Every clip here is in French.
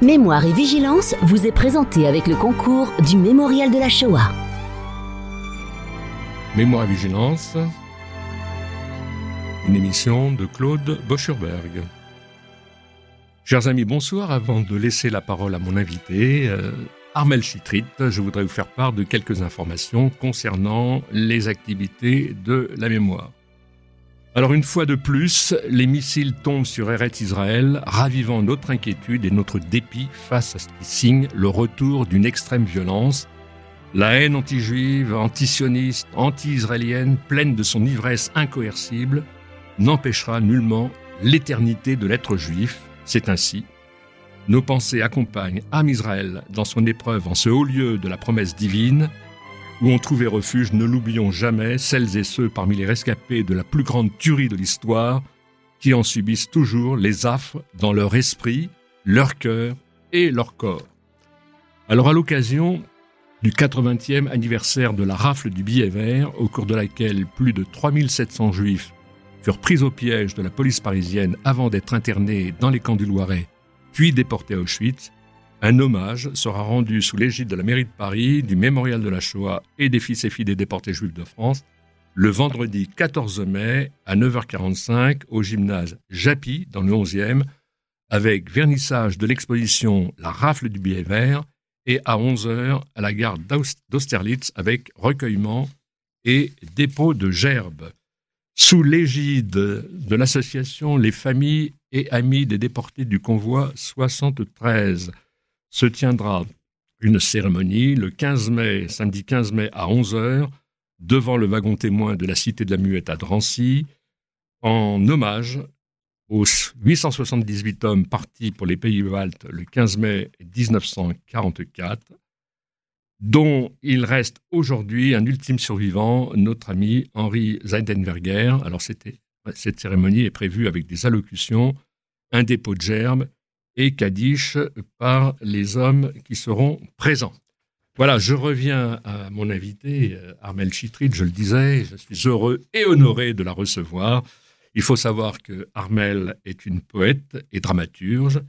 Mémoire et Vigilance vous est présenté avec le concours du Mémorial de la Shoah. Mémoire et Vigilance, une émission de Claude Boschurberg. Chers amis, bonsoir. Avant de laisser la parole à mon invité, euh, Armel Chitrit, je voudrais vous faire part de quelques informations concernant les activités de la mémoire. Alors une fois de plus, les missiles tombent sur Eretz Israël, ravivant notre inquiétude et notre dépit face à ce qui signe le retour d'une extrême violence. La haine anti-juive, anti-sioniste, anti-israélienne, pleine de son ivresse incoercible, n'empêchera nullement l'éternité de l'être juif. C'est ainsi. Nos pensées accompagnent Am Israël dans son épreuve en ce haut lieu de la promesse divine, où ont trouvé refuge, ne l'oublions jamais, celles et ceux parmi les rescapés de la plus grande tuerie de l'histoire, qui en subissent toujours les affres dans leur esprit, leur cœur et leur corps. Alors à l'occasion du 80e anniversaire de la rafle du billet vert, au cours de laquelle plus de 3700 juifs furent pris au piège de la police parisienne avant d'être internés dans les camps du Loiret, puis déportés à Auschwitz, un hommage sera rendu sous l'égide de la mairie de Paris, du Mémorial de la Shoah et des fils et filles des déportés juifs de France, le vendredi 14 mai à 9h45 au gymnase Japy dans le 11e, avec vernissage de l'exposition La rafle du billet vert et à 11h à la gare d'Austerlitz avec recueillement et dépôt de gerbes. Sous l'égide de l'association Les familles et amis des déportés du convoi 73 se tiendra une cérémonie le 15 mai, samedi 15 mai à 11h, devant le wagon témoin de la Cité de la Muette à Drancy, en hommage aux 878 hommes partis pour les pays baltes le 15 mai 1944, dont il reste aujourd'hui un ultime survivant, notre ami Henri Zeidenberger. Alors cette cérémonie est prévue avec des allocutions, un dépôt de germes et Kaddish par les hommes qui seront présents. Voilà, je reviens à mon invité, euh, Armel Chitrit, je le disais, je suis heureux et honoré de la recevoir. Il faut savoir que Armel est une poète et dramaturge,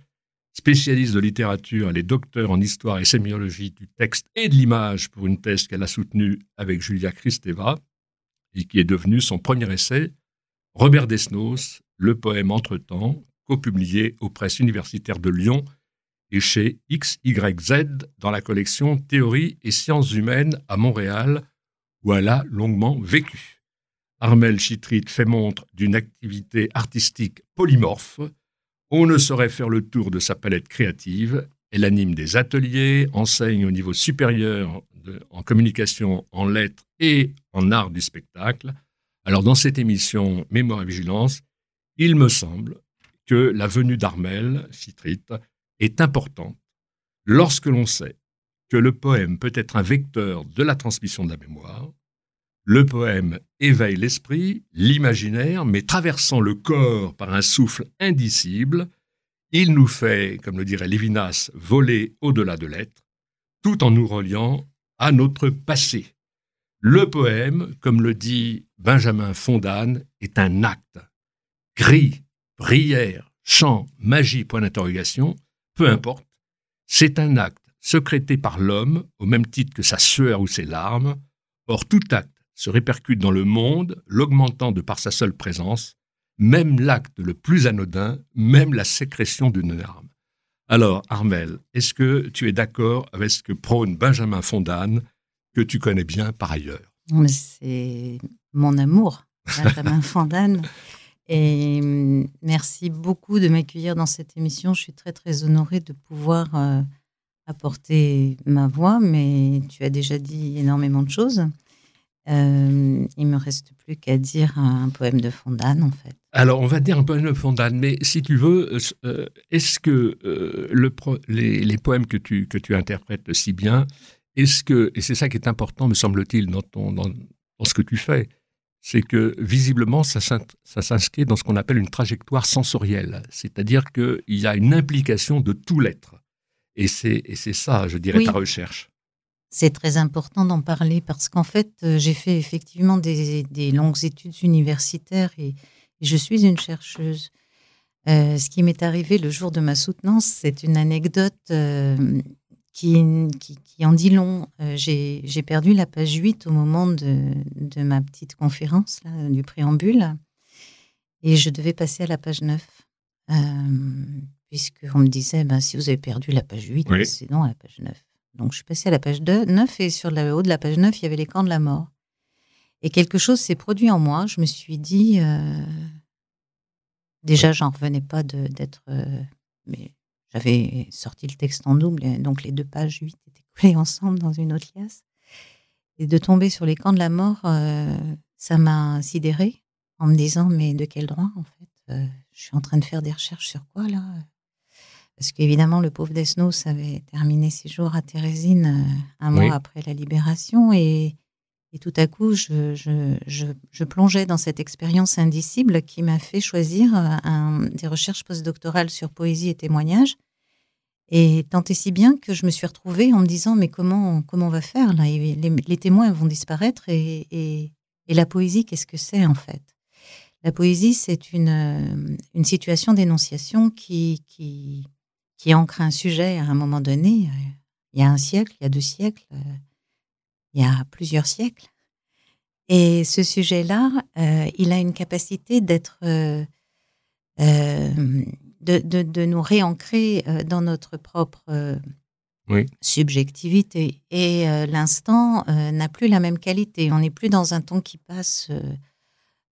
spécialiste de littérature, elle est docteur en histoire et sémiologie du texte et de l'image pour une thèse qu'elle a soutenue avec Julia Kristeva et qui est devenue son premier essai, Robert Desnos, le poème Entre-temps, co-publié aux presses universitaires de Lyon et chez XYZ dans la collection Théorie et sciences humaines à Montréal, où elle a longuement vécu. Armel Chitrit fait montre d'une activité artistique polymorphe. On ne saurait faire le tour de sa palette créative. Elle anime des ateliers, enseigne au niveau supérieur en communication, en lettres et en art du spectacle. Alors dans cette émission Mémoire et Vigilance, il me semble que la venue d'Armel, Citrite, est importante lorsque l'on sait que le poème peut être un vecteur de la transmission de la mémoire. Le poème éveille l'esprit, l'imaginaire, mais traversant le corps par un souffle indicible, il nous fait, comme le dirait Lévinas, voler au-delà de l'être, tout en nous reliant à notre passé. Le poème, comme le dit Benjamin Fondane, est un acte. Gris, prière, chant, magie, point d'interrogation, peu importe, c'est un acte secrété par l'homme au même titre que sa sueur ou ses larmes. Or, tout acte se répercute dans le monde, l'augmentant de par sa seule présence, même l'acte le plus anodin, même la sécrétion d'une larme. Alors, Armel, est-ce que tu es d'accord avec ce que prône Benjamin Fondane, que tu connais bien par ailleurs? C'est mon amour, Benjamin Fondane. Et hum, merci beaucoup de m'accueillir dans cette émission. Je suis très, très honorée de pouvoir euh, apporter ma voix, mais tu as déjà dit énormément de choses. Euh, il me reste plus qu'à dire un poème de Fondane, en fait. Alors, on va dire un poème de Fondane, mais si tu veux, euh, est-ce que le les, poèmes que tu, que tu interprètes si bien, est-ce que, et c'est ça qui est important, me semble-t-il, dans, dans, dans ce que tu fais, c'est que visiblement, ça, s'inscrit dans ce qu'on appelle une trajectoire sensorielle, c'est-à-dire qu'il y a une implication de tout l'être. Et c'est, ça, je dirais, ta recherche. C'est très important d'en parler parce qu'en fait, euh, j'ai fait effectivement des, longues études universitaires et, je suis une chercheuse. ce qui m'est arrivé le jour de ma soutenance, c'est une anecdote qui, qui, en dit long. J'ai perdu la page 8 au moment de, de ma petite conférence, là, du préambule, et je devais passer à la page 9. Puisqu'on me disait, ben, si vous avez perdu la page 8, c'est non à la page 9. Donc je suis passée à la page 2, 9 et sur le haut de la page 9, il y avait les camps de la mort. Et quelque chose s'est produit en moi. Je me suis dit, euh, déjà, j'en revenais pas d'être. Euh, mais j'avais sorti le texte en double, donc les deux pages 8 étaient collées ensemble dans une autre liasse. Et de tomber sur les camps de la mort, euh, ça m'a sidéré en me disant, mais de quel droit, en fait Je suis en train de faire des recherches sur quoi, là? Parce qu'évidemment, le pauvre Desnos avait terminé ses jours à Thérésine euh, un mois après la libération. Et, tout à coup, je, plongeais dans cette expérience indicible qui m'a fait choisir euh, des recherches postdoctorales sur poésie et témoignage. Et tant et si bien que je me suis retrouvée en me disant mais comment, comment on va faire là? Les, témoins vont disparaître et, la poésie, qu'est-ce que c'est en fait? La poésie, c'est une, euh, une situation d'énonciation qui, qui, qui ancre un sujet à un moment donné, euh, il y a un siècle, il y a deux siècles, il y a plusieurs siècles. Et ce sujet-là, euh, il a une capacité d'être, de, de, nous réancrer dans notre propre subjectivité. Et l'instant n'a plus la même qualité. On n'est plus dans un temps qui passe.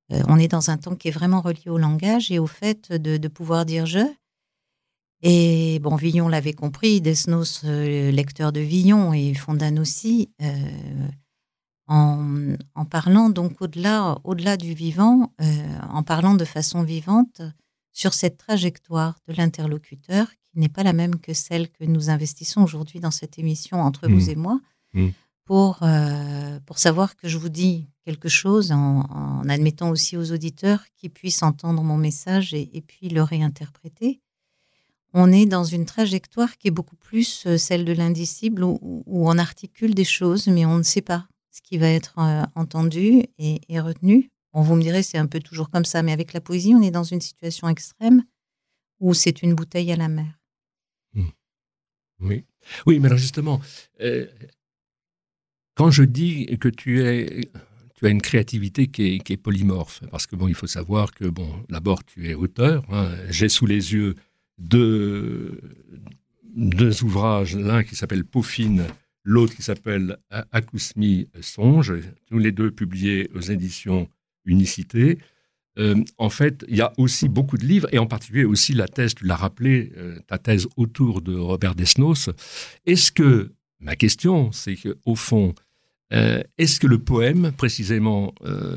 on est dans un temps qui est vraiment relié au langage et au fait de pouvoir dire je et bon, Villon l'avait compris, Desnos, euh, lecteur de Villon, et Fondan aussi, euh, en, parlant donc au-delà, au-delà du vivant, euh, en parlant de façon vivante sur cette trajectoire de l'interlocuteur qui n'est pas la même que celle que nous investissons aujourd'hui dans cette émission entre vous mmh. et moi, mmh. pour, pour savoir que je vous dis quelque chose en, admettant aussi aux auditeurs qu'ils puissent entendre mon message et, et puis le réinterpréter on est dans une trajectoire qui est beaucoup plus euh, celle de l'indicible, où, on articule des choses, mais on ne sait pas ce qui va être euh, entendu et, retenu. Bon, vous me direz, c'est un peu toujours comme ça, mais avec la poésie, on est dans une situation extrême où c'est une bouteille à la mer. Hmm. Oui. Oui, mais alors justement, euh, quand je dis que tu es tu as une créativité qui est, polymorphe. Parce que, bon, il faut savoir que, bon, d'abord, tu es auteur. Hein. J'ai sous les yeux deux, deux ouvrages, l'un qui s'appelle Pauphine, l'autre qui s'appelle Acousmi Songe, tous les deux publiés aux éditions Unicité. Euh, en fait, il y a aussi beaucoup de livres, et en particulier aussi la thèse, tu l'as rappelé, euh, ta thèse autour de Robert Desnos. Est-ce que, ma question, c'est qu'au fond, euh, est-ce que le poème, précisément,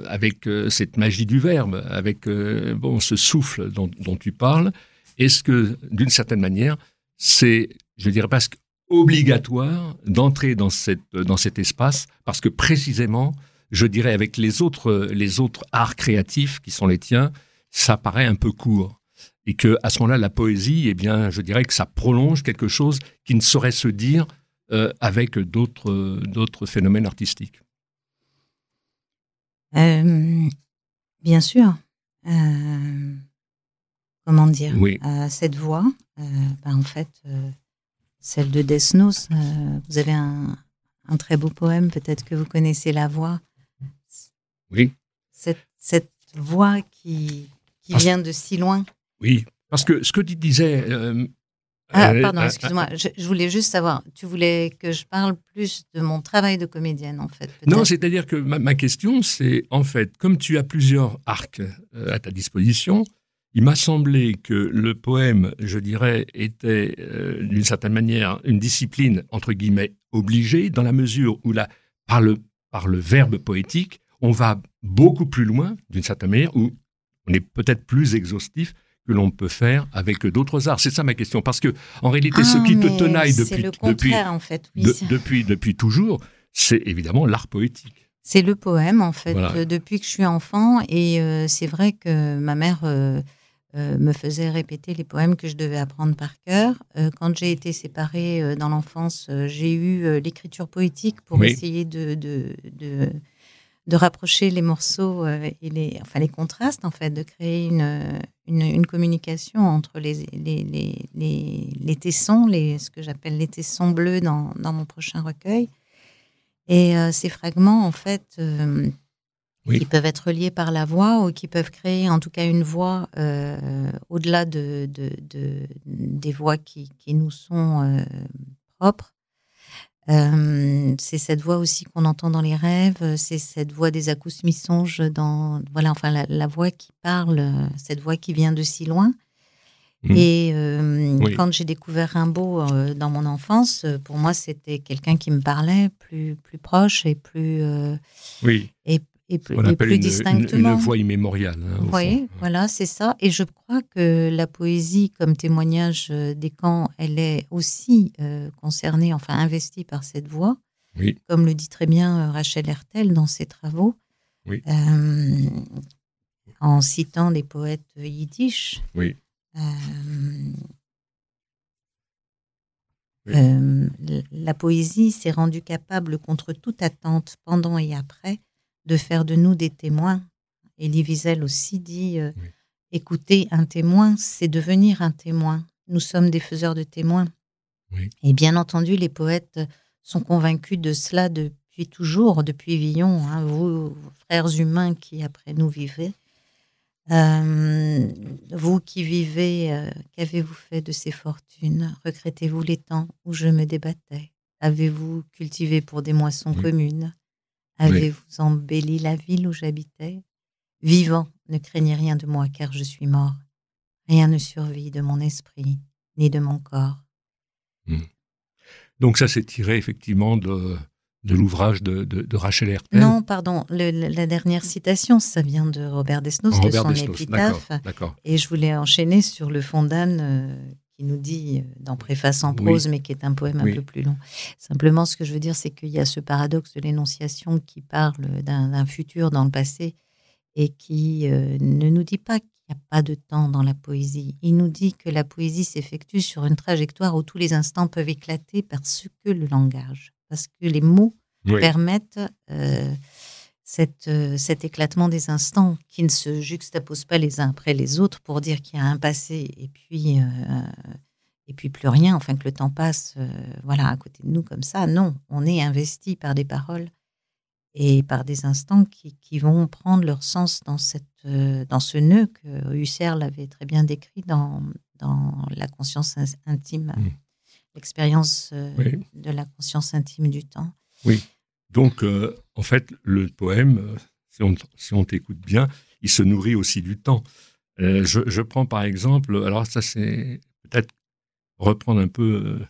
avec cette magie du verbe, avec bon, ce souffle dont tu parles, est-ce que, d'une certaine manière, c'est, je dirais presque obligatoire d'entrer dans, dans cet espace parce que précisément, je dirais avec les autres, les autres arts créatifs qui sont les tiens, ça paraît un peu court. Et que à ce moment-là, la poésie, eh bien, je dirais que ça prolonge quelque chose qui ne saurait se dire euh, avec d'autres, phénomènes artistiques. Euh, bien sûr. Comment dire, euh, cette voix, euh, bah, en fait, euh, celle de Desnos, vous avez un, très beau poème, peut-être que vous connaissez la voix. Oui. Cette, voix qui, vient de si loin. Oui, parce que ce que tu disais. ah, pardon, excuse-moi. Je, voulais juste savoir, tu voulais que je parle plus de mon travail de comédienne, en fait. Non, c'est-à-dire que ma, ma question, c'est en fait, comme tu as plusieurs arcs à ta disposition, il m'a semblé que le poème, je dirais, était euh, d'une certaine manière une discipline, entre guillemets, obligée, dans la mesure où, la, par, le, par le verbe poétique, on va beaucoup plus loin, d'une certaine manière, où on est peut-être plus exhaustif que l'on peut faire avec d'autres arts. C'est ça ma question, parce que en réalité, ce qui te ah, tenaille depuis, depuis, en fait, depuis, depuis toujours, c'est évidemment l'art poétique. C'est le poème, en fait, depuis que je suis enfant. Et euh, c'est vrai que ma mère euh, euh, me faisait répéter les poèmes que je devais apprendre par cœur. Euh, quand j'ai été séparée euh, dans l'enfance, j'ai eu l'écriture poétique pour essayer de, de, de, rapprocher les morceaux et les, enfin, les contrastes, en fait, de créer une, une, communication entre les, les, les, les, tessons, les, ce que j'appelle les tessons bleus dans, dans, mon prochain recueil. Et ces fragments, en fait, qui peuvent être liés par la voix ou qui peuvent créer en tout cas une voix au-delà de, de, de, des voix qui, qui nous sont propres. Euh, c'est cette voix aussi qu'on entend dans les rêves, c'est cette voix des acousmisonges dans voilà enfin la, voix qui parle, cette voix qui vient de si loin. Mmh. Et euh, quand j'ai découvert Rimbaud euh, dans mon enfance, pour moi c'était quelqu'un qui me parlait plus plus proche et plus oui. et et plus, distinctement. Une, voix immémoriale. Hein, voyez, voilà, c'est ça. Et je crois que la poésie, comme témoignage euh, des camps, elle est aussi euh, concernée, enfin investie par cette voix. Oui. Comme le dit très bien euh, Rachel Hertel dans ses travaux. Oui. en citant des poètes yiddish. Oui. la poésie s'est rendue capable contre toute attente pendant et après de faire de nous des témoins. Elie Wiesel aussi dit euh, écouter un témoin, c'est devenir un témoin. Nous sommes des faiseurs de témoins. Et bien entendu, les poètes sont convaincus de cela depuis toujours, depuis Villon, hein, vous, frères humains qui après nous vivez. Euh, vous qui vivez, euh, qu'avez-vous fait de ces fortunes? Regrettez-vous les temps où je me débattais? Avez-vous cultivé pour des moissons communes? Avez-vous embelli la ville où j'habitais? Vivant, ne craignez rien de moi car je suis mort. Rien ne survit de mon esprit ni de mon corps. Hmm. Donc ça, c'est tiré effectivement de, de l'ouvrage de, de, Rachel Hertel. Non, pardon, la dernière citation, ça vient de Robert Desnos, de son épitaphe. Et je voulais enchaîner sur le fond d'Anne euh, qui nous dit euh, dans Préface en prose, mais qui est un poème un peu plus long. Simplement, ce que je veux dire, c'est qu'il y a ce paradoxe de l'énonciation qui parle d'un futur dans le passé et qui euh, ne nous dit pas qu'il n'y a pas de temps dans la poésie. Il nous dit que la poésie s'effectue sur une trajectoire où tous les instants peuvent éclater parce que le langage, parce que les mots permettent euh, cette, euh, cet éclatement des instants qui ne se juxtaposent pas les uns après les autres pour dire qu'il y a un passé et puis, euh, et puis plus rien, enfin que le temps passe euh, voilà, à côté de nous comme ça. Non, on est investi par des paroles et par des instants qui, qui vont prendre leur sens dans, cette, dans ce nœud que Husserl l'avait très bien décrit dans, dans la conscience intime, mmh. l'expérience de la conscience intime du temps. Oui. Donc, euh, en fait, le poème, euh, si on, t'écoute bien, il se nourrit aussi du temps. Euh, je, prends par exemple, alors ça c'est peut-être reprendre un peu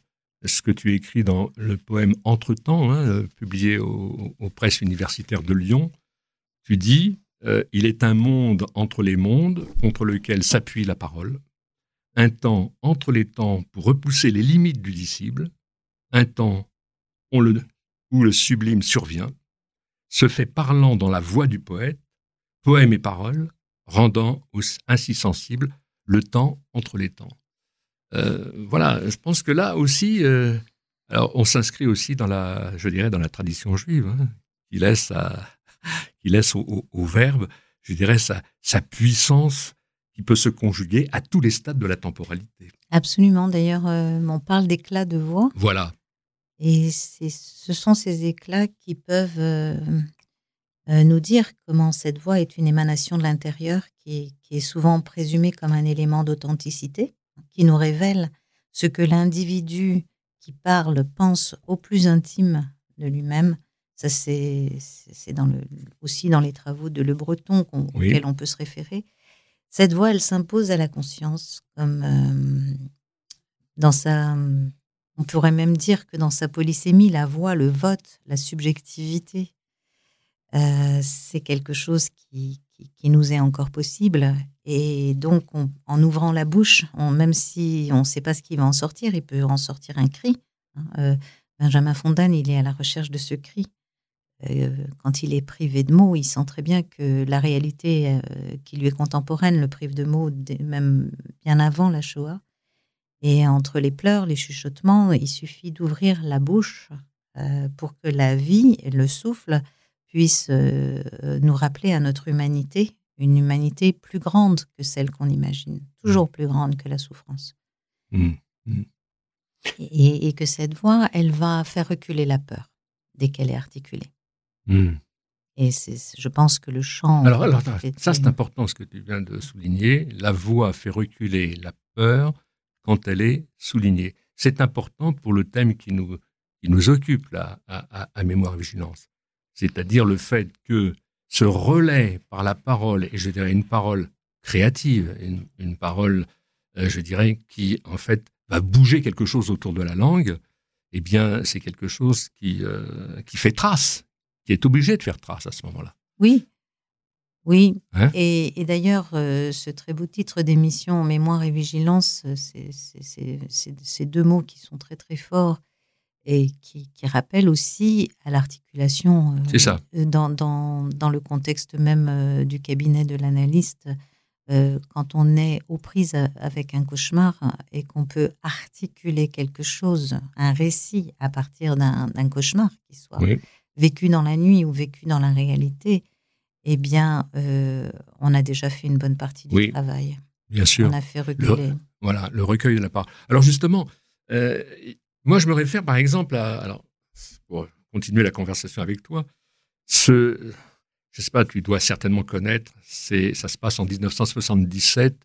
ce que tu écris dans le poème Entre-temps, hein, publié aux presses universitaires de Lyon. Tu dis, il est un monde entre les mondes contre lequel s'appuie la parole, un temps entre les temps pour repousser les limites du dissible, un temps, on le où le sublime survient, se fait parlant dans la voix du poète, poème et parole, rendant ainsi sensible le temps entre les temps. Euh, voilà, je pense que là aussi, euh, alors on s'inscrit aussi dans la, je dirais, dans la tradition juive, hein, qui laisse, qui laisse au, verbe, je dirais, sa, sa puissance qui peut se conjuguer à tous les stades de la temporalité. Absolument. D'ailleurs, euh, on parle d'éclat de voix. Voilà. Et ce sont ces éclats qui peuvent euh, euh, nous dire comment cette voix est une émanation de l'intérieur qui, est souvent présumée comme un élément d'authenticité, qui nous révèle ce que l'individu qui parle pense au plus intime de lui-même. Ça, c'est aussi dans les travaux de Le Breton auxquels on peut se référer. Cette voix, elle s'impose à la conscience comme euh, dans sa on pourrait même dire que dans sa polysémie, la voix, le vote, la subjectivité, euh, c'est quelque chose qui, qui, nous est encore possible. Et donc, en ouvrant la bouche, même si on ne sait pas ce qui va en sortir, il peut en sortir un cri. Hein. Euh, Benjamin Fontaine, il est à la recherche de ce cri. Euh, quand il est privé de mots, il sent très bien que la réalité qui lui est contemporaine le prive de mots, même bien avant la Shoah. Et entre les pleurs, les chuchotements, il suffit d'ouvrir la bouche euh, pour que la vie, le souffle, puissent euh, nous rappeler à notre humanité, une humanité plus grande que celle qu'on imagine, toujours plus grande que la souffrance. Mmh. Mmh. Et, que cette voix, elle va faire reculer la peur dès qu'elle est articulée. Mmh. Et je pense que le chant. Alors, alors ça, c'est important ce que tu viens de souligner. La voix fait reculer la peur quand elle est soulignée. C'est important pour le thème qui nous, qui nous occupe là, à, Mémoire Vigilance. C'est-à-dire le fait que ce relais par la parole, et je dirais une parole créative, une, parole, euh, je dirais, qui en fait va bouger quelque chose autour de la langue, eh bien, c'est quelque chose qui, euh, qui fait trace, qui est obligé de faire trace à ce moment-là. Oui, oui. Hein? Et, d'ailleurs, euh, ce très beau titre d'émission, Mémoire et Vigilance, c'est deux mots qui sont très très forts et qui, qui rappellent aussi à l'articulation euh, dans, dans, dans, le contexte même du cabinet de l'analyste euh, quand on est aux prises avec un cauchemar et qu'on peut articuler quelque chose, un récit à partir d'un cauchemar qui soit vécu dans la nuit ou vécu dans la réalité, eh bien, euh, on a déjà fait une bonne partie du travail. Bien sûr. On a fait reculer. voilà, le recueil de la parole. Alors justement, euh, moi je me réfère par exemple à, alors, pour continuer la conversation avec toi, ce, je ne sais pas, tu dois certainement connaître, c'est, ça se passe en 1977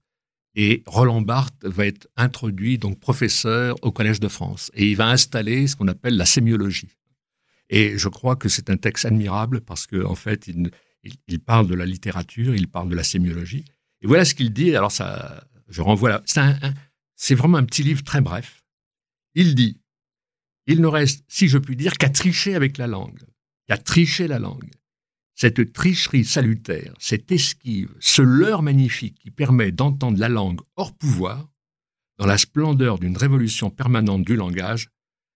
et Roland Barthes va être introduit, donc professeur au Collège de France, et il va installer ce qu'on appelle la sémiologie. Et je crois que c'est un texte admirable parce qu'en en fait, il, il, parle de la littérature, il parle de la sémiologie. Et voilà ce qu'il dit. Alors, ça, je renvoie là. C'est, c'est vraiment un petit livre très bref. Il dit Il ne reste, si je puis dire, qu'à tricher avec la langue, qu'à tricher la langue. Cette tricherie salutaire, cette esquive, ce leurre magnifique qui permet d'entendre la langue hors pouvoir, dans la splendeur d'une révolution permanente du langage,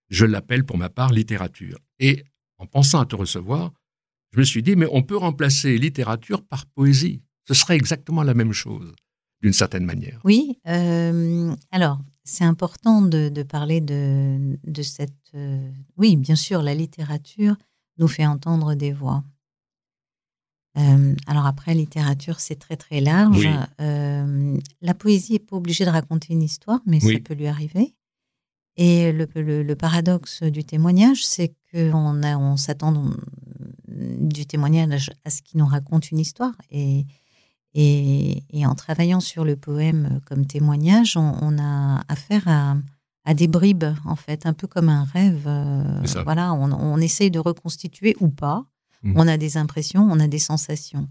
je l'appelle pour ma part littérature. Et en pensant à te recevoir, je me suis dit, mais on peut remplacer littérature par poésie. Ce serait exactement la même chose, d'une certaine manière. Oui, euh, alors c'est important de, parler de, cette... Euh, oui, bien sûr, la littérature nous fait entendre des voix. Euh, alors après, littérature, c'est très très large. Euh, la poésie n'est pas obligée de raconter une histoire, mais ça peut lui arriver. Et le, paradoxe du témoignage, c'est qu'on on s'attend du témoignage à ce qu'il nous raconte une histoire. Et, et, en travaillant sur le poème comme témoignage, on, a affaire à, à, des bribes, en fait, un peu comme un rêve. Euh, voilà, on, on essaye de reconstituer ou pas Mmh. On a des impressions, on a des sensations.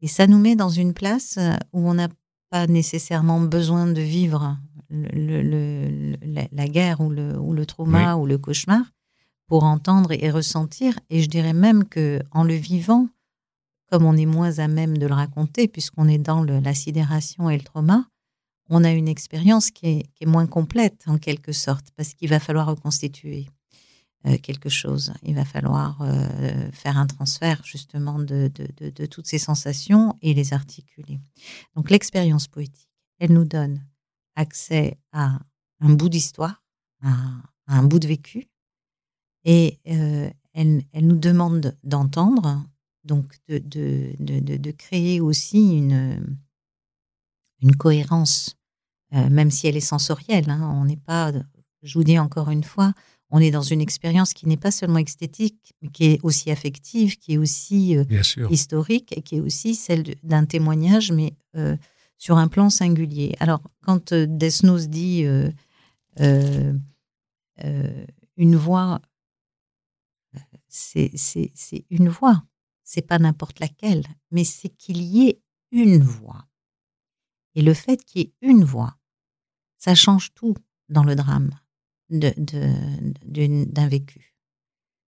Et ça nous met dans une place où on n'a pas nécessairement besoin de vivre la, guerre ou le, trauma ou le cauchemar pour entendre et ressentir. Et je dirais même que en le vivant, comme on est moins à même de le raconter, puisqu'on est dans la sidération et le trauma, on a une expérience qui est, moins complète en quelque sorte, parce qu'il va falloir reconstituer. Euh, quelque chose. Il va falloir euh, faire un transfert justement de, toutes ces sensations et les articuler. Donc l'expérience poétique, elle nous donne accès à un bout d'histoire, à, un bout de vécu, et euh, elle, nous demande d'entendre, donc de, créer aussi une, une cohérence, même si elle est sensorielle. Hein. on n'est pas, je vous dis encore une fois, on est dans une expérience qui n'est pas seulement esthétique, mais qui est aussi affective, qui est aussi euh, historique, et qui est aussi celle d'un témoignage, mais euh, sur un plan singulier. Alors, quand euh, Desnos dit une voix, c'est une voix, c'est pas n'importe laquelle, mais c'est qu'il y ait une voix. Et le fait qu'il y ait une voix, ça change tout dans le drame d'un de, vécu.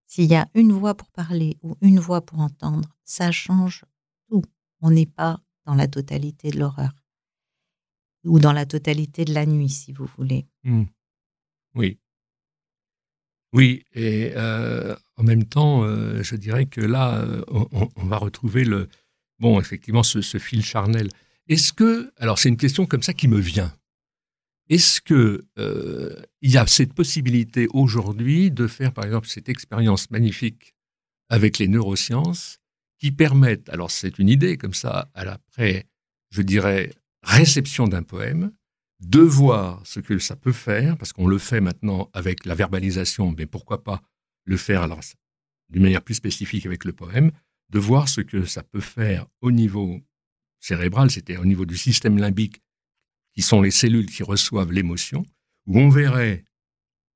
S'il y a une voix pour parler ou une voix pour entendre, ça change tout. On n'est pas dans la totalité de l'horreur ou dans la totalité de la nuit, si vous voulez. Mmh. Oui. Oui, et euh, en même temps, euh, je dirais que là, euh, on, va retrouver le, bon, effectivement, ce, ce fil charnel. Est-ce que, alors c'est une question comme ça qui me vient. Est-ce qu'il euh, y a cette possibilité aujourd'hui de faire, par exemple, cette expérience magnifique avec les neurosciences qui permettent, alors c'est une idée comme ça, à l'après, je dirais, réception d'un poème, de voir ce que ça peut faire, parce qu'on le fait maintenant avec la verbalisation, mais pourquoi pas le faire alors d'une manière plus spécifique avec le poème, de voir ce que ça peut faire au niveau cérébral, c'était au niveau du système limbique, qui sont les cellules qui reçoivent l'émotion, où on verrait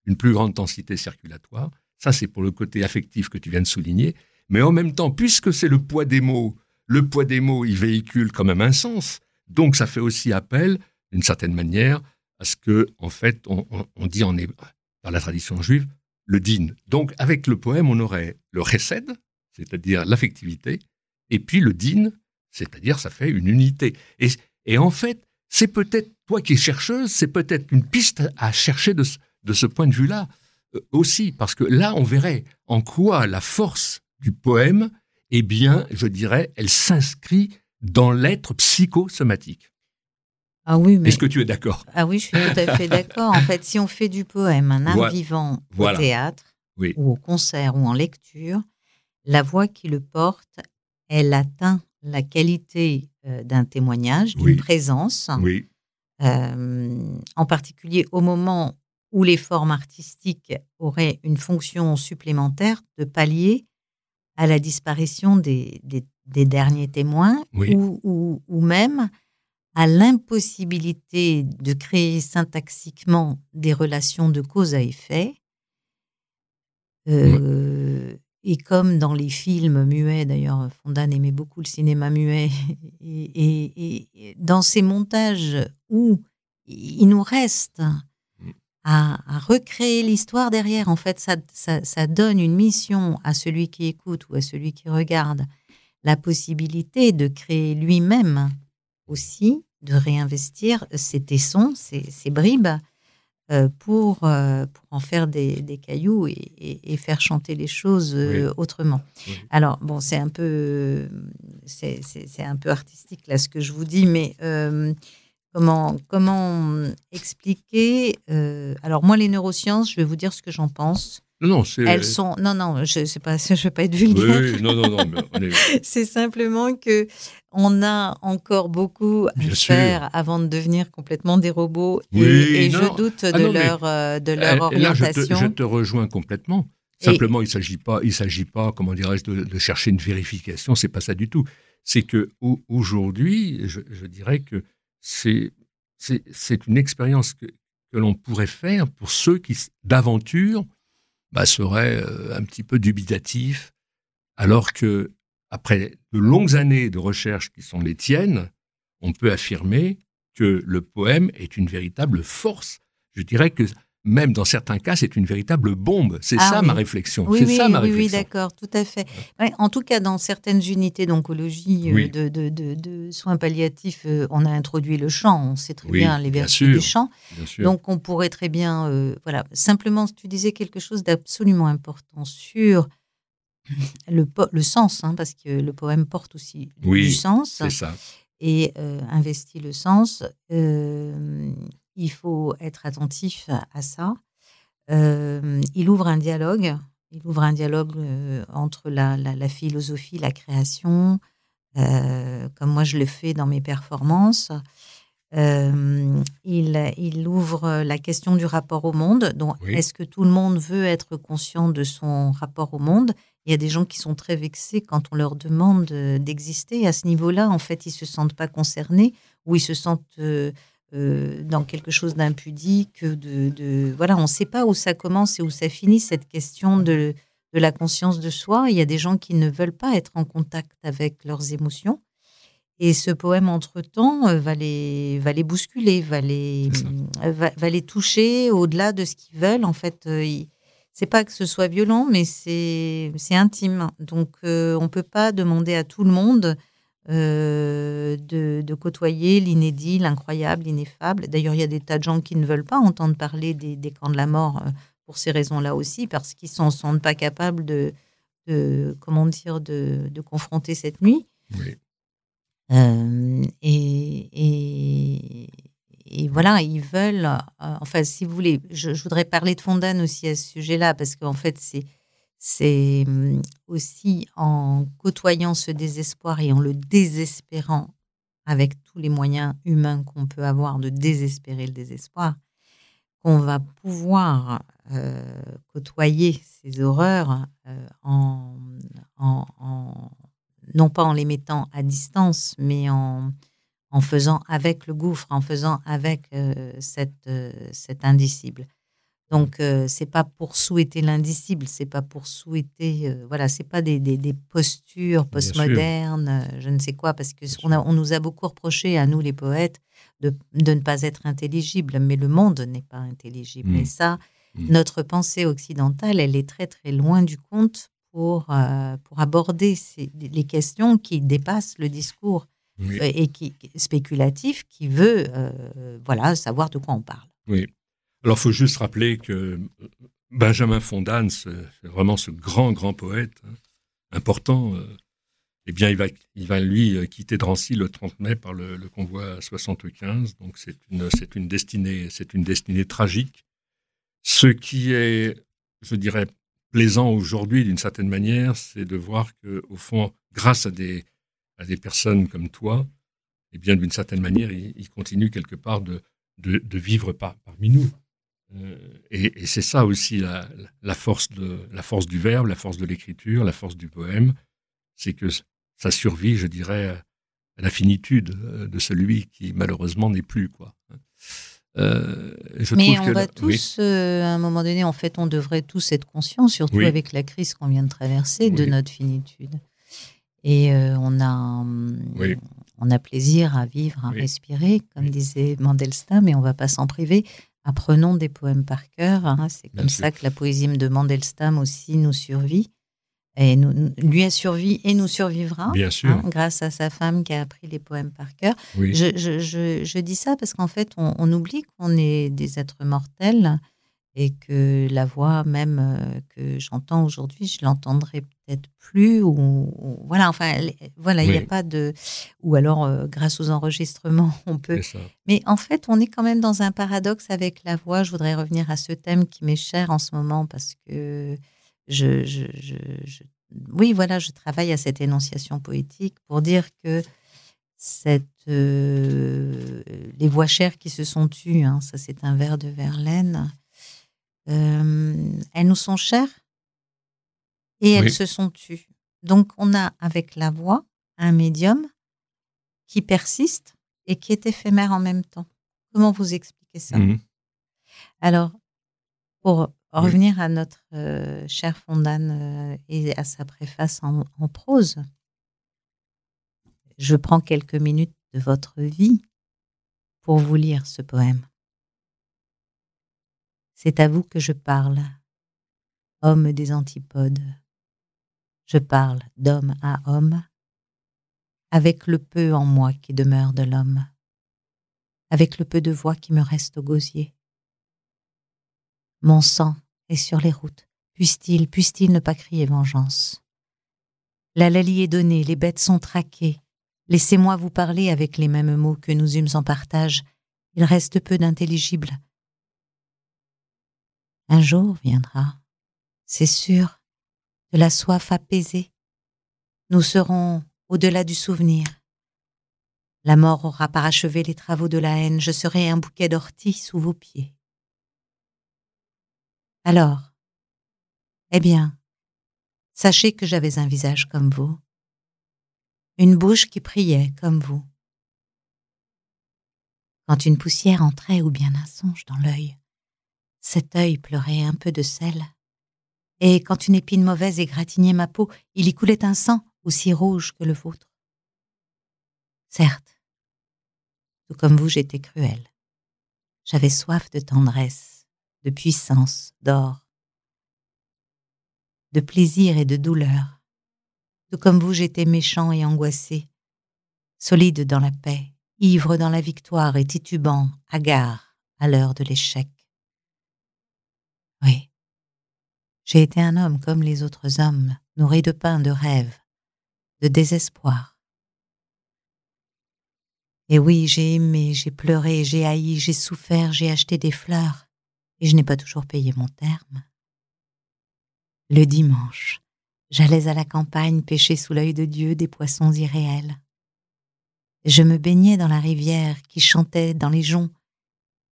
une plus grande densité circulatoire. Ça, c'est pour le côté affectif que tu viens de souligner. Mais en même temps, puisque c'est le poids des mots, le poids des mots, il véhicule quand même un sens. Donc, ça fait aussi appel, d'une certaine manière, à ce que, en fait, on, dit en, dans la tradition juive, le din. Donc, avec le poème, on aurait le recède, c'est-à-dire l'affectivité, et puis le din, c'est-à-dire ça fait une unité. Et, en fait, c'est peut-être, toi qui es chercheuse, c'est peut-être une piste à chercher de, de ce point de vue-là euh, aussi, parce que là, on verrait en quoi la force du poème, eh bien, je dirais, elle s'inscrit dans l'être psychosomatique. Ah oui, mais... Est-ce que tu es d'accord? Ah oui, je suis tout à fait d'accord. En fait, si on fait du poème un art vivant au théâtre, ou au concert, ou en lecture, la voix qui le porte, elle atteint la qualité euh, d'un témoignage, d'une présence. Oui. Euh, en particulier au moment où les formes artistiques auraient une fonction supplémentaire de pallier à la disparition des, des, derniers témoins ou, ou, même à l'impossibilité de créer syntaxiquement des relations de cause à effet. Euh, et comme dans les films muets, d'ailleurs, Fondan aimait beaucoup le cinéma muet, et, et dans ces montages où il nous reste à, recréer l'histoire derrière. En fait, ça, ça, donne une mission à celui qui écoute ou à celui qui regarde, la possibilité de créer lui-même aussi, de réinvestir ses tessons, ses, bribes, euh, pour, euh, pour en faire des, des cailloux et, faire chanter les choses euh, autrement. Alors, bon, c'est un peu c'est un peu artistique là ce que je vous dis, mais Comment, comment expliquer Alors moi, les neurosciences, je vais vous dire ce que j'en pense. Non, non, c'est. Elles sont. Non, non, je sais pas. Je vais pas être vulgaire. Oui, non, non, non. c'est simplement que on a encore beaucoup à faire avant de devenir complètement des robots. et, je doute ah de leur euh, de leur orientation. je, te, rejoins complètement. Simplement, il s'agit pas, il s'agit pas, comment dirais-je, de, chercher une vérification. C'est pas ça du tout. C'est que aujourd'hui, je, je dirais que c'est une expérience que, l'on pourrait faire pour ceux qui, d'aventure, bah, seraient euh, un petit peu dubitatifs, alors que après de longues années de recherche qui sont les tiennes, on peut affirmer que le poème est une véritable force. Je dirais que même dans certains cas, c'est une véritable bombe. C'est ah ça ma réflexion. Oui, ça ma réflexion. Oui, d'accord, tout à fait. en tout cas, dans certaines unités d'oncologie, euh, de, soins palliatifs, euh, on a introduit le chant. On sait très bien les vertus du chant. Donc, on pourrait très bien, euh, voilà. Simplement, tu disais quelque chose d'absolument important sur le, le sens, hein, parce que le poème porte aussi du sens. c'est ça. Et investit le sens il faut être attentif à ça. Euh, il ouvre un dialogue. Il ouvre un dialogue euh, entre la, philosophie, la création, euh, comme moi je le fais dans mes performances. il, il, ouvre la question du rapport au monde. Donc, est-ce que tout le monde veut être conscient de son rapport au monde? Il y a des gens qui sont très vexés quand on leur demande d'exister. À ce niveau-là, en fait, ils se sentent pas concernés ou ils se sentent euh, dans quelque chose d'impudique. De, voilà, on ne sait pas où ça commence et où ça finit cette question de, de la conscience de soi. Il y a des gens qui ne veulent pas être en contact avec leurs émotions. Et ce poème, entre-temps, euh, va les, va les bousculer, va les, euh, va, les toucher au-delà de ce qu'ils veulent. En fait, c'est pas que ce soit violent, mais c'est intime. Donc, on ne peut pas demander à tout le monde euh, de, côtoyer l'inédit, l'incroyable, l'ineffable. D'ailleurs, il y a des tas de gens qui ne veulent pas entendre parler des, camps de la mort euh, pour ces raisons-là aussi, parce qu'ils ne se sentent pas capables de, comment dire, de, confronter cette nuit. Euh, et, et, voilà, ils veulent, enfin, si vous voulez, je, voudrais parler de Fondane aussi à ce sujet-là, parce qu'en fait, c'est c'est hum, aussi en côtoyant ce désespoir et en le désespérant avec tous les moyens humains qu'on peut avoir de désespérer le désespoir, qu'on va pouvoir euh, côtoyer ces horreurs euh, en, non pas en les mettant à distance, mais en, en faisant avec le gouffre, en faisant avec euh, cette, cet indicible. Donc, euh, c'est pas pour souhaiter l'indicible, c'est pas pour souhaiter, euh, voilà, c'est pas des, des, postures postmodernes, euh, je ne sais quoi, parce que on, on, nous a beaucoup reproché à nous les poètes de, de ne pas être intelligibles, mais le monde n'est pas intelligible. Et mmh. ça, mmh. notre pensée occidentale, elle est très très loin du compte pour pour aborder ces, les questions qui dépassent le discours et qui spéculatif, qui veut, voilà, savoir de quoi on parle. Oui. Alors, il faut juste rappeler que Benjamin Fondane, c'est vraiment ce grand, grand poète hein, important. Euh, eh bien, il va, il va lui euh, quitter Drancy le 30 mai par le, convoi 75. Donc, c'est une, c'est une destinée, c'est une destinée tragique. Ce qui est, je dirais, plaisant aujourd'hui, d'une certaine manière, c'est de voir que, au fond, grâce à des, à des personnes comme toi, eh bien, d'une certaine manière, il, continue quelque part de, de, de vivre par, parmi nous. Euh, et, c'est ça aussi la, force de, la force du verbe, la force de l'écriture, la force du poème, c'est que ça survit, je dirais, à la finitude euh, de celui qui malheureusement n'est plus. Quoi. Euh, Mais on va tous, à un moment donné, en fait, on devrait tous être conscients, surtout avec la crise qu'on vient de traverser, de notre finitude. Et on, a, on a plaisir à vivre, à respirer, comme disait Mandelstam, mais on ne va pas s'en priver apprenons des poèmes par cœur. Hein. C'est comme ça que la poésie de Mandelstam aussi nous survit. Et nous, lui a survécu et nous survivra. Bien sûr. Hein, grâce à sa femme qui a appris les poèmes par cœur. Je, dis ça parce qu'en fait, on oublie qu'on est des êtres mortels et que la voix même euh, que j'entends aujourd'hui, je l'entendrai peut-être plus ou, voilà enfin voilà il n'y a pas de ou alors euh, grâce aux enregistrements on peut mais en fait on est quand même dans un paradoxe avec la voix. Je voudrais revenir à ce thème qui m'est cher en ce moment parce que je, je, je, oui voilà je travaille à cette énonciation poétique pour dire que cette euh, les voix chères qui se sont tues hein, ça c'est un vers de Verlaine elles nous sont chères et elles se sont tues. Donc on a avec la voix un médium qui persiste et qui est éphémère en même temps. Comment vous expliquez ça? Mmh Alors, pour revenir à notre euh, cher Fondane euh, et à sa préface en, prose, je prends quelques minutes de votre vie pour vous lire ce poème. C'est à vous que je parle, homme des antipodes. Je parle d'homme à homme, avec le peu en moi qui demeure de l'homme, avec le peu de voix qui me reste au gosier. Mon sang est sur les routes, puisse-t-il, puisse-t-il ne pas crier vengeance? La lalie est donnée, les bêtes sont traquées. Laissez-moi vous parler avec les mêmes mots que nous eûmes en partage. Il reste peu d'intelligible, un jour viendra, c'est sûr, de la soif apaisée. Nous serons au-delà du souvenir. La mort aura parachevé les travaux de la haine, je serai un bouquet d'orties sous vos pieds. Alors, eh bien, sachez que j'avais un visage comme vous, une bouche qui priait comme vous. Quand une poussière entrait ou bien un songe dans l'œil, cet œil pleurait un peu de sel. Et quand une épine mauvaise égratignait ma peau, il y coulait un sang aussi rouge que le vôtre. Certes, tout comme vous, j'étais cruel. J'avais soif de tendresse, de puissance, d'or, de plaisir et de douleur. Tout comme vous, j'étais méchant et angoissé, solide dans la paix, ivre dans la victoire et titubant, hagard à l'heure de l'échec. Oui. J'ai été un homme comme les autres hommes, nourri de pain, de rêves, de désespoir. Et oui, j'ai aimé, j'ai pleuré, j'ai haï, j'ai souffert, j'ai acheté des fleurs, et je n'ai pas toujours payé mon terme. Le dimanche, j'allais à la campagne pêcher sous l'œil de Dieu des poissons irréels. Je me baignais dans la rivière qui chantait dans les joncs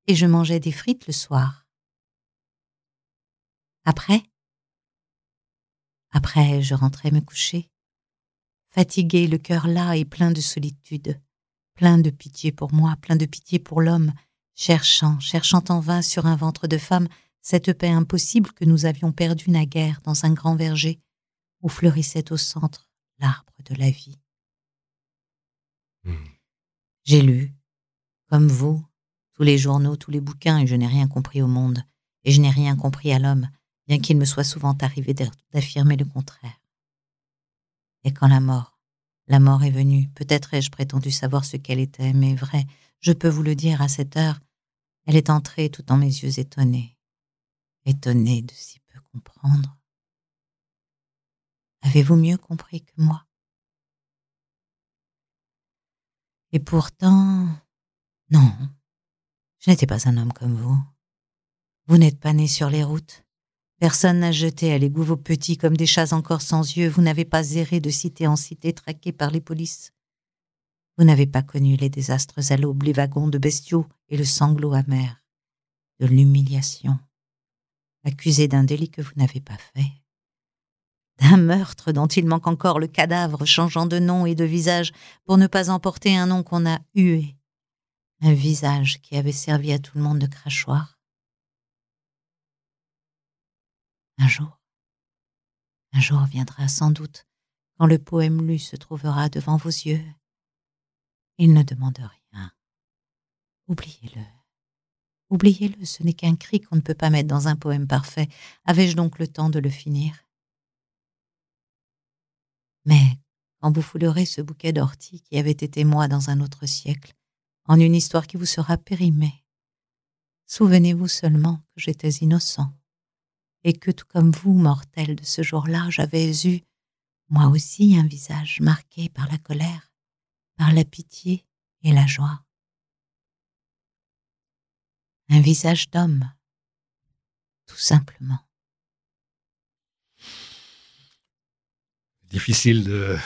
et je mangeais des frites le soir. Après, après, je rentrais me coucher, fatigué, le cœur las et plein de solitude, plein de pitié pour moi, plein de pitié pour l'homme, cherchant, cherchant en vain sur un ventre de femme cette paix impossible que nous avions perdue naguère dans un grand verger où fleurissait au centre l'arbre de la vie. Hmm. J'ai lu, comme vous, tous les journaux, tous les bouquins, et je n'ai rien compris au monde, et je n'ai rien compris à l'homme, bien qu'il me soit souvent arrivé d'affirmer le contraire. Et quand la mort, la mort est venue, peut-être ai-je prétendu savoir ce qu'elle était, mais vrai, je peux vous le dire à cette heure, elle est entrée tout en mes yeux étonnés, étonnés de si peu comprendre. Avez-vous mieux compris que moi? Et pourtant, non, je n'étais pas un homme comme vous. Vous n'êtes pas né sur les routes. Personne n'a jeté à l'égout vos petits comme des chats encore sans yeux. Vous n'avez pas erré de cité en cité traqués par les polices. Vous n'avez pas connu les désastres à l'aube, les wagons de bestiaux et le sanglot amer de l'humiliation. Accusé d'un délit que vous n'avez pas fait d'un meurtre dont il manque encore le cadavre changeant de nom et de visage pour ne pas emporter un nom qu'on a hué, un visage qui avait servi à tout le monde de crachoir. Un jour, un jour viendra sans doute quand le poème lu se trouvera devant vos yeux. Il ne demande rien. Oubliez-le. Oubliez-le, ce n'est qu'un cri qu'on ne peut pas mettre dans un poème parfait. Avais-je donc le temps de le finir? Mais quand vous foulerez ce bouquet d'orties qui avait été moi dans un autre siècle, en une histoire qui vous sera périmée, souvenez-vous seulement que j'étais innocent, et que tout comme vous, mortel de ce jour-là, j'avais eu, moi aussi, un visage marqué par la colère, par la pitié et la joie. Un visage d'homme, tout simplement. difficile de,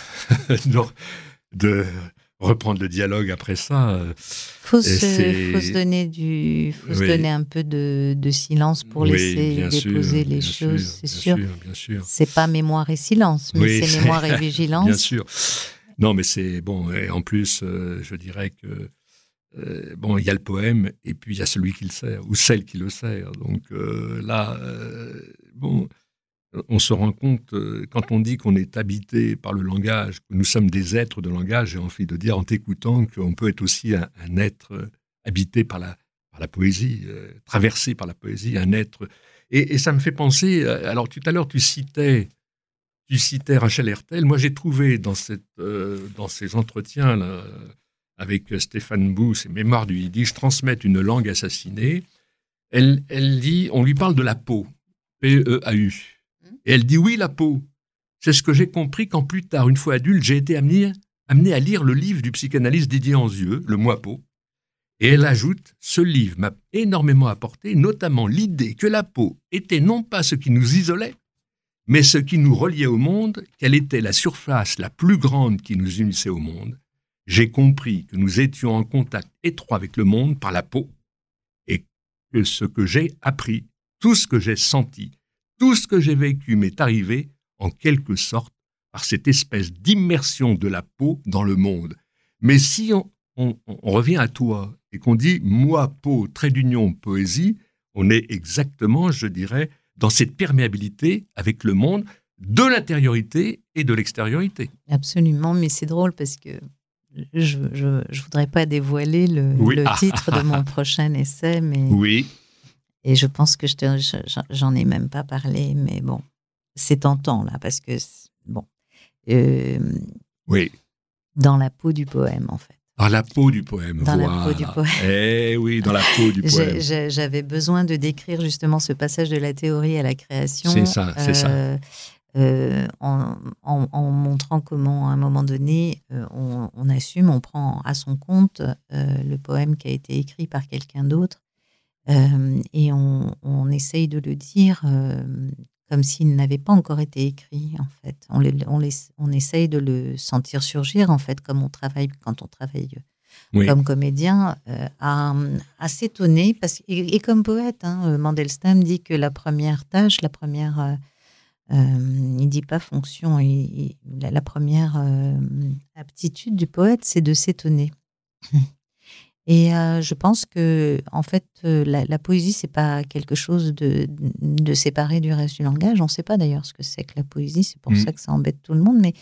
de reprendre le dialogue après ça. Faut se, faut se donner du, faut se donner un peu de, de silence pour laisser déposer les choses, c'est sûr. Bien sûr. C'est pas mémoire et silence, mais c'est mémoire et vigilance. bien sûr. Non, mais c'est bon. Et en plus, euh, je dirais que euh, bon, il y a le poème et puis il y a celui qui le sert ou celle qui le sert. Donc euh, là, bon on se rend compte, euh, quand on dit qu'on est habité par le langage, que nous sommes des êtres de langage, j'ai envie de dire en t'écoutant qu'on peut être aussi un, être euh, habité par la, poésie, euh, traversé par la poésie, un être. Et, ça me fait penser, alors tout à l'heure tu citais, tu citais Rachel Hertel, moi j'ai trouvé dans, cette, dans ces entretiens avec Stéphane Bousse et Mémoire du Yiddish, transmettre une langue assassinée, elle, elle dit, on lui parle de la peau, P-E-A-U. Et elle dit oui, la peau. C'est ce que j'ai compris quand plus tard, une fois adulte, j'ai été amené, à lire le livre du psychanalyste Didier Anzieux, Le Moi Peau. Et elle ajoute, ce livre m'a énormément apporté, notamment l'idée que la peau était non pas ce qui nous isolait, mais ce qui nous reliait au monde, qu'elle était la surface la plus grande qui nous unissait au monde. J'ai compris que nous étions en contact étroit avec le monde par la peau, et que ce que j'ai appris, tout ce que j'ai senti, tout ce que j'ai vécu m'est arrivé, en quelque sorte, par cette espèce d'immersion de la peau dans le monde. Mais si on, revient à toi et qu'on dit moi, peau, trait d'union, poésie, on est exactement, je dirais, dans cette perméabilité avec le monde de l'intériorité et de l'extériorité. Absolument, mais c'est drôle parce que je ne voudrais pas dévoiler le, le titre de mon prochain essai, mais oui. Et je pense que je j'en ai même pas parlé, mais bon, c'est tentant là, parce que, bon. Euh, oui. Dans la peau du poème, en fait. Dans la peau du poème. Dans la peau du poème. Eh oui, dans la peau du poème. J'avais besoin de décrire justement ce passage de la théorie à la création. C'est ça, c'est ça. Euh, euh, en, en, montrant comment, à un moment donné, on, on, assume, on prend à son compte le poème qui a été écrit par quelqu'un d'autre euh, et on, essaye de le dire euh, comme s'il n'avait pas encore été écrit, en fait. On, on, on essaye de le sentir surgir, en fait, comme on travaille quand on travaille comme comédien, euh, à, s'étonner. Parce, et, comme poète, hein, euh, Mandelstam dit que la première tâche, la première. Euh, euh il dit pas fonction, la, première aptitude du poète, c'est de s'étonner. Et je pense que, en fait, la, la poésie, c'est pas quelque chose de, de, séparé du reste du langage. On ne sait pas d'ailleurs ce que c'est que la poésie. C'est pour mmh. ça que ça embête tout le monde. Mais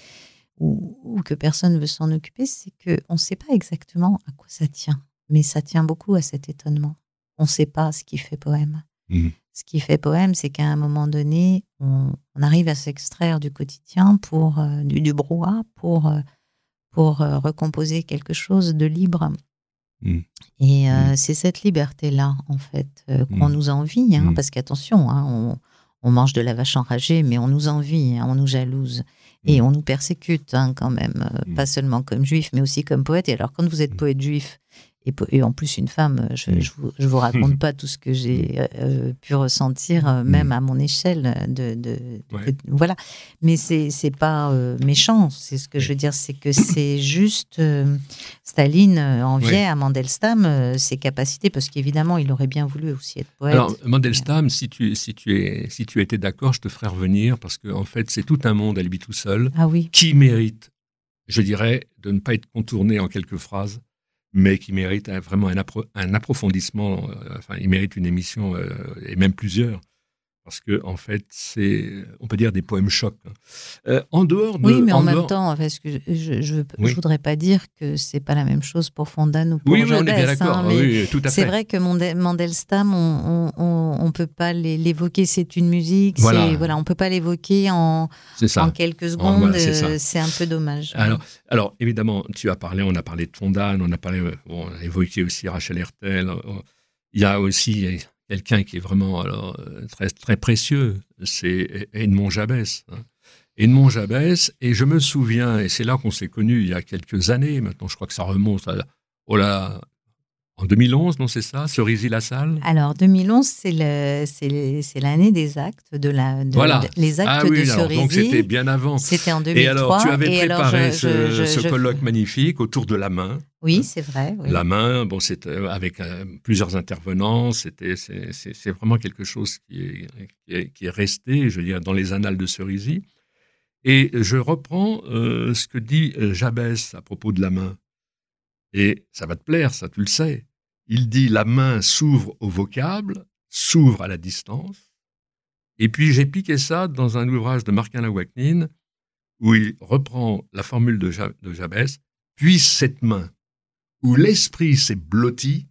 ou, que personne ne veut s'en occuper, c'est qu'on ne sait pas exactement à quoi ça tient. Mais ça tient beaucoup à cet étonnement. On ne sait pas ce qui fait poème. Mmh. Ce qui fait poème, c'est qu'à un moment donné, on, arrive à s'extraire du quotidien, pour, euh, du, brouhaha, pour, euh, pour euh, recomposer quelque chose de libre. Mmh. Et mmh. c'est cette liberté-là, en fait, qu'on nous envie. Hein, parce qu'attention, hein, on, on, mange de la vache enragée, mais on nous envie, hein, on nous jalouse. Et mm. on nous persécute hein, quand même, euh, mm. pas seulement comme juif, mais aussi comme poète. Et alors, quand vous êtes mm. poète juif et, en plus une femme, je, je, vous, vous raconte pas tout ce que j'ai euh, euh, pu ressentir, même à mon échelle. De, voilà. Mais c'est c'est pas méchant. C'est ce que je veux dire, c'est que c'est juste Staline enviait à Mandelstam ses capacités, parce qu'évidemment, il aurait bien voulu aussi être poète. Alors Mandelstam, si tu si tu es si tu étais d'accord, je te ferai revenir parce qu'en en fait, c'est tout un monde à lui tout seul ah oui. qui mérite, je dirais, de ne pas être contourné en quelques phrases mais qui mérite vraiment un, un approfondissement. Euh, enfin, il mérite une émission euh, et même plusieurs parce que en fait, c'est, on peut dire des poèmes chocs. Hein. Euh, en dehors de, oui, mais en, même temps, parce que je, je, voudrais pas dire que c'est pas la même chose pour Fondan ou pour oui, oui, on est bien d'accord. Hein, oui, tout à c'est vrai que Mandelstam, on, on, on peut pas l'évoquer. C'est une musique. Voilà, voilà, on peut pas l'évoquer en, en quelques secondes. Euh, c'est, un peu dommage. Alors, alors, évidemment, tu as parlé, on a parlé de Fondan, on a parlé, on a évoqué aussi Rachel Hertel. Il y a aussi quelqu'un qui est vraiment alors, euh, très, très précieux, c'est Edmond Jabès. Hein. Edmond Jabès, et je me souviens, et c'est là qu'on s'est connus il y a quelques années, maintenant je crois que ça remonte à, oh là, en 2011, non, c'est ça Cerisy-la Salle Alors, 2011, c'est l'année des actes, de la, voilà. les actes ah, oui, de alors, Donc, c'était bien avant. C'était en 2003. Et alors, tu avais préparé ce, colloque magnifique autour de la main. Oui, hein c'est vrai. La main, bon, c'est euh, avec euh, plusieurs intervenants. C'était, c'est vraiment quelque chose qui est, qui est, resté, je veux dire, dans les annales de Cerisy. Et je reprends euh, ce que dit Jabès à propos de la main. Et ça va te plaire, ça, tu le sais. Il dit la main s'ouvre au vocable, s'ouvre à la distance. Et puis j'ai piqué ça dans un ouvrage de Marc-Alain Waknin, où il reprend la formule de, Jabès Puisse cette main, où l'esprit s'est blotti,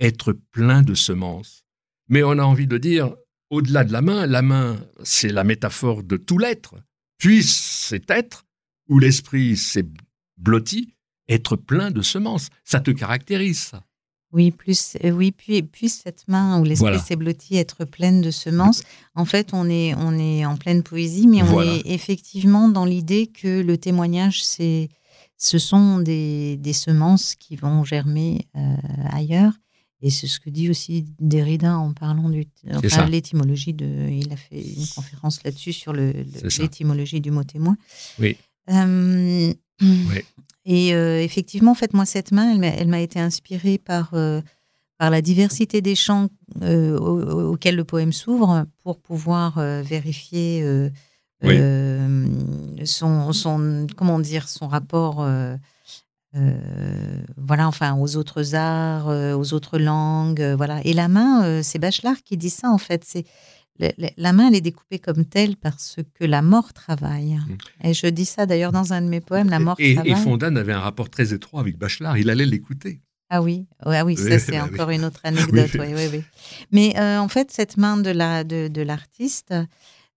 être plein de semences. Mais on a envie de dire, au-delà de la main, la main, c'est la métaphore de tout l'être. Puisse cet être, où l'esprit s'est blotti, être plein de semences. Ça te caractérise, ça? Oui, plus, euh, oui, puis, puis cette main où l'esprit s'est blotti, être pleine de semences. En fait, on est, on est en pleine poésie, mais on est effectivement dans l'idée que le témoignage, c'est, ce sont des, des, semences qui vont germer euh, ailleurs. Et c'est ce que dit aussi Derrida en parlant de l'étymologie de. Il a fait une conférence là-dessus sur l'étymologie du mot témoin. Oui. Euh, oui. Et euh, effectivement, en fait, moi, cette main, elle m'a été inspirée par, euh, par la diversité des euh, auxquels le poème s'ouvre pour pouvoir vérifier son, son, comment dire, son rapport. voilà, enfin, aux autres arts, aux autres langues, voilà. Et la main, c'est Bachelard qui dit ça en fait. C'est la main, elle est découpée comme telle parce que la mort travaille. Mm. Et je dis ça d'ailleurs dans un de mes poèmes, la mort et, travaille. Et Fondan avait un rapport très étroit avec Bachelard, il allait l'écouter. Ah oui, ah oui, ça c'est bah encore une autre anecdote. oui, Mais euh, en fait, cette main de l'artiste, la, de,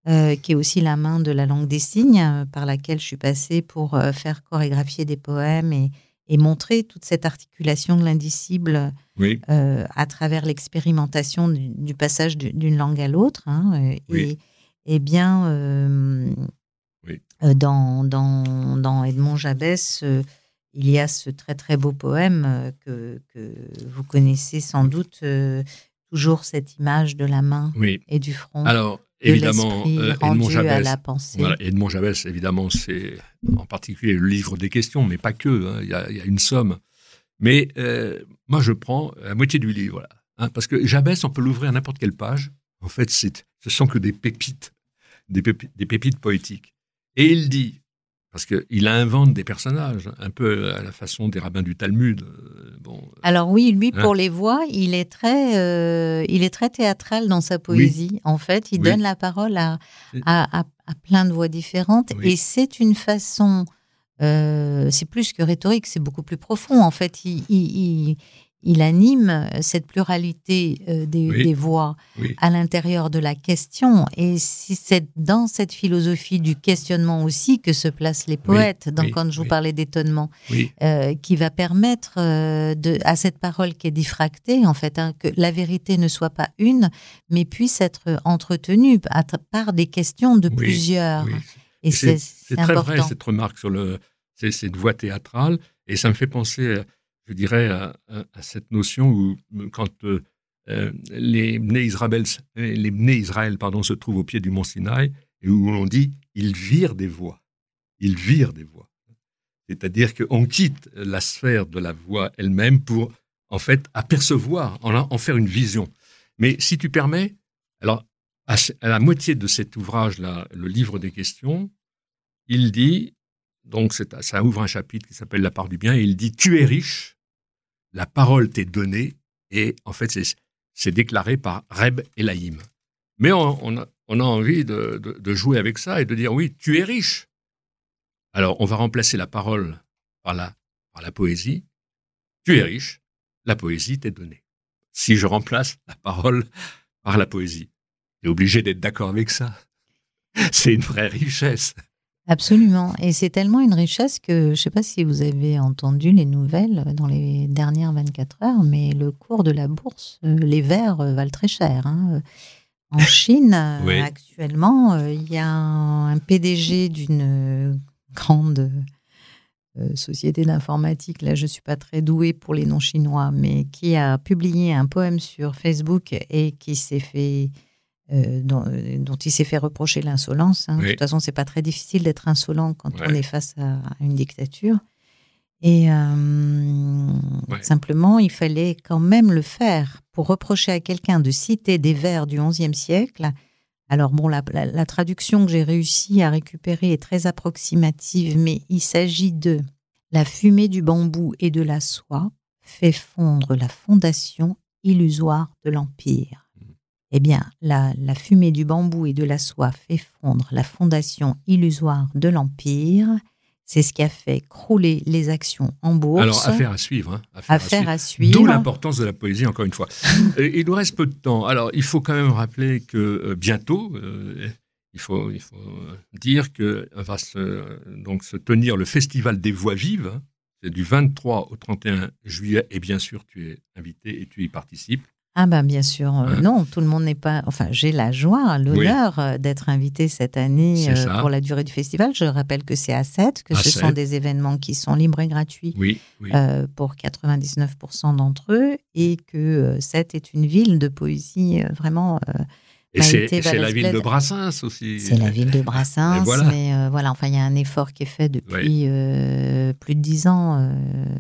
euh, qui est aussi la main de la langue des signes, euh, par laquelle je suis passée pour faire chorégraphier des poèmes et, et montrer toute cette articulation de l'indicible euh, à travers l'expérimentation du, passage d'une langue à l'autre. Hein, euh, et, bien, euh, dans, dans, dans, Edmond Jabès, il y a ce très très beau poème que, que vous connaissez sans doute, toujours cette image de la main Oui. et du front. Alors, évidemment, euh, Edmond Jabès. Voilà, Edmond Jabès, évidemment, c'est en particulier le livre des questions, mais pas que. hein, Il y, a, il y a une somme. Mais euh, moi, je prends la moitié du livre, voilà, hein, parce que Jabès, on peut l'ouvrir à n'importe quelle page. En fait, c'est, ce sont que des pépites, des pépites, des pépites poétiques. Et il dit, parce qu'il invente des personnages, un peu à la façon des rabbins du Talmud. euh, Bon, Alors oui, lui, Hein? pour les voix, il est très, euh, il est très théâtral dans sa poésie. En fait, il Oui. donne la parole à, à, à- à plein de voix différentes. Oui. Et c'est une façon, euh, c'est plus que rhétorique, c'est beaucoup plus profond. En fait, il, il, il- il anime cette pluralité euh, des, Oui. des voix oui, à l'intérieur de la question. Et si c'est dans cette philosophie du questionnement aussi que se placent les poètes. Donc, oui, quand je vous parlais d'étonnement, euh, qui va permettre euh, de, à cette parole qui est diffractée, en fait, hein, que la vérité ne soit pas une, mais puisse être entretenue par des questions de plusieurs. Et c'est très important. vrai cette remarque sur le, cette voix théâtrale, et ça me fait penser, euh, je dirais, à, cette notion où quand euh, euh, les Bnei Israël, pardon, se trouvent au pied du mont Sinaï, et où on dit ils virent des voix, ils virent des voix. C'est-à-dire qu'on quitte la sphère de la voix elle-même pour en fait apercevoir, en, faire une vision. Mais si tu permets, alors à, la moitié de cet ouvrage-là, le livre des questions, il dit, donc ça ouvre un chapitre qui s'appelle La part du bien, et il dit Tu es riche, la parole t'est donnée, et en fait, c'est- déclaré par Reb Elaïm. Mais on, a, envie de, de- de jouer avec ça et de dire Oui, tu es riche. Alors, on va remplacer la parole par la, par la poésie. Tu es riche, la poésie t'est donnée. Si je remplace la parole par la poésie, tu es obligé d'être d'accord avec ça. C'est une vraie richesse. Absolument. Et c'est tellement une richesse que je ne sais pas si vous avez entendu les nouvelles dans les dernières 24 heures, mais le cours de la bourse, euh, les verres euh, valent très cher. hein. En Chine, euh, Oui. actuellement, il y a un, PDG d'une grande société d'informatique, là je ne suis pas très douée pour les noms chinois, mais qui a publié un poème sur Facebook et qui s'est fait euh, dont, euh, dont il s'est fait reprocher l'insolence. hein. De toute façon, c'est pas très difficile d'être insolent quand Ouais. on est face à une dictature. Et euh, Ouais. simplement, il fallait quand même le faire pour reprocher à quelqu'un de citer des vers du XIe siècle. Alors bon, la, la- la traduction que j'ai réussi à récupérer est très approximative, mais il s'agit de la fumée du bambou et de la soie fait fondre la fondation illusoire de l'empire. Eh bien, la, la fumée du bambou et de la soie fait fondre la fondation illusoire de l'empire. C'est ce qui a fait crouler les actions en bourse. Alors, affaire à suivre. hein, affaire à Affaire suivre. à suivre. D'où l'importance de la poésie, encore une fois. Et il nous reste peu de temps. Alors, il faut quand même rappeler que euh, bientôt, euh, il, faut, il faut euh, dire que va se, donc, se tenir le Festival des Voix Vives. C'est du 23 au 31 juillet. Et bien sûr, tu es invité et tu y participes. Ah ben bien sûr, euh, Hein? non, tout le monde n'est pas... Enfin, j'ai la joie, l'honneur euh, d'être invité cette année euh, pour la durée du festival. Je rappelle que c'est à 7, que À ce sont des événements qui sont libres et gratuits Oui, oui. euh, pour 99% d'entre eux et que euh, 7 est une ville de poésie vraiment... et c'est la ville de. Brassens aussi. C'est la ville de Brassens, voilà. mais voilà, enfin, il y a un effort qui est fait depuis plus de dix ans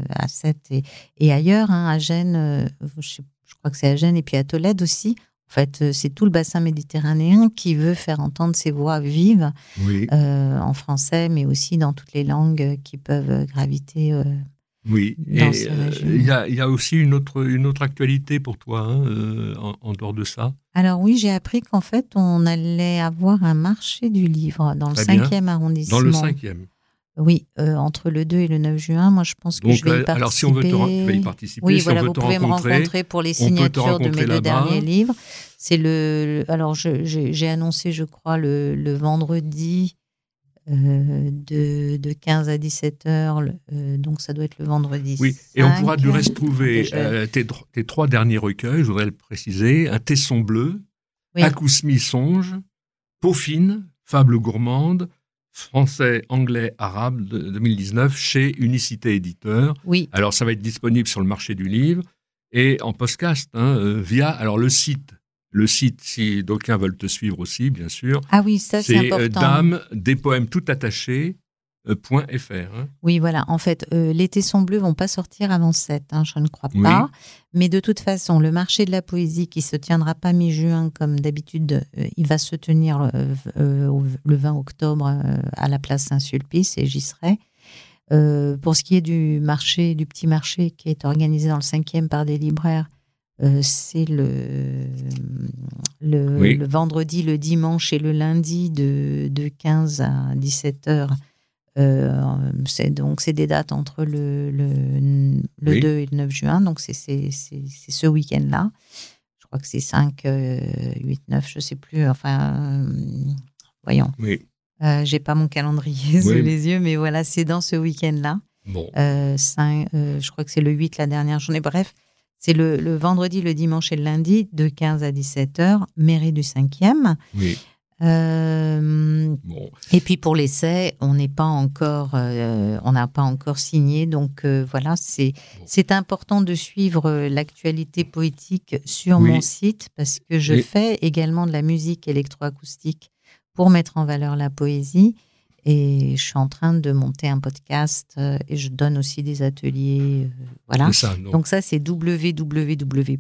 à Sète et, et ailleurs, hein, à Gênes, je, sais- je crois que c'est à Gênes et puis à Tolède aussi. En fait, euh, c'est tout le bassin méditerranéen qui veut faire entendre ses voix vives Oui, euh, en français, mais aussi dans toutes les langues qui peuvent graviter. euh. oui. dans Et ces euh, il y, a, il y a aussi une autre, une autre actualité pour toi, hein, euh, en, en dehors de ça? Alors oui, j'ai appris qu'en fait, on allait avoir un marché du livre dans le Très bien. 5e arrondissement. Dans le cinquième. Oui, euh, entre le 2 et le 9 juin, moi je pense que Donc, je vais y euh, participer. alors si on veut te tu vas y participer, Oui, si voilà, on veut vous te pouvez me rencontrer, pour les signatures de mes deux derniers livres. C'est le, le- alors j'ai annoncé, je crois, le, le vendredi euh, de, de 15 à 17 heures, euh, donc ça doit être le vendredi. Oui, et on 5. pourra du reste trouver euh, tes, trois derniers recueils, je voudrais le préciser, Un Tesson bleu, Oui. Acousmi songe, Peaufine, Fable gourmande, français, anglais, arabe de 2019 chez Unicité Éditeur. Oui, Alors ça va être disponible sur le marché du livre et en podcast hein, via alors le site. Le site, si d'aucuns veulent te suivre aussi, bien sûr. Ah oui, ça c'est important. C'est dame des poèmes tout attachés .fr. Hein. Oui, voilà. En fait, euh, les Tessons Bleus vont pas sortir avant 7, hein, je ne crois pas. Mais de toute façon, le marché de la poésie qui se tiendra pas mi-juin comme d'habitude, euh, il va se tenir euh, le 20 octobre à la place Saint-Sulpice et j'y serai. pour ce qui est du marché, du petit marché qui est organisé dans le 5e par des libraires, c'est le, le, vendredi, le dimanche et le lundi de, de 15 à 17 heures euh, c'est donc c'est des dates entre le, le, 2 et le 9 juin, donc c'est ce week-end-là. Je crois que c'est 5, 8, 9, je ne sais plus. Enfin, euh, voyons. Oui. Euh, J'ai pas mon calendrier sous les yeux, mais voilà, c'est dans ce week-end-là. Bon. Euh, je crois que c'est le 8 la dernière journée. Bref, c'est le, le, vendredi, le dimanche et le lundi, de 15 à 17 h mairie du 5e. Oui. Euh, et puis pour l'essai, on n'est pas encore, euh, on n'a pas encore signé, donc euh, voilà, c'est c'est important de suivre l'actualité poétique sur mon site parce que je fais également de la musique électroacoustique pour mettre en valeur la poésie et je suis en train de monter un podcast et je donne aussi des ateliers, voilà. donc. ça c'est www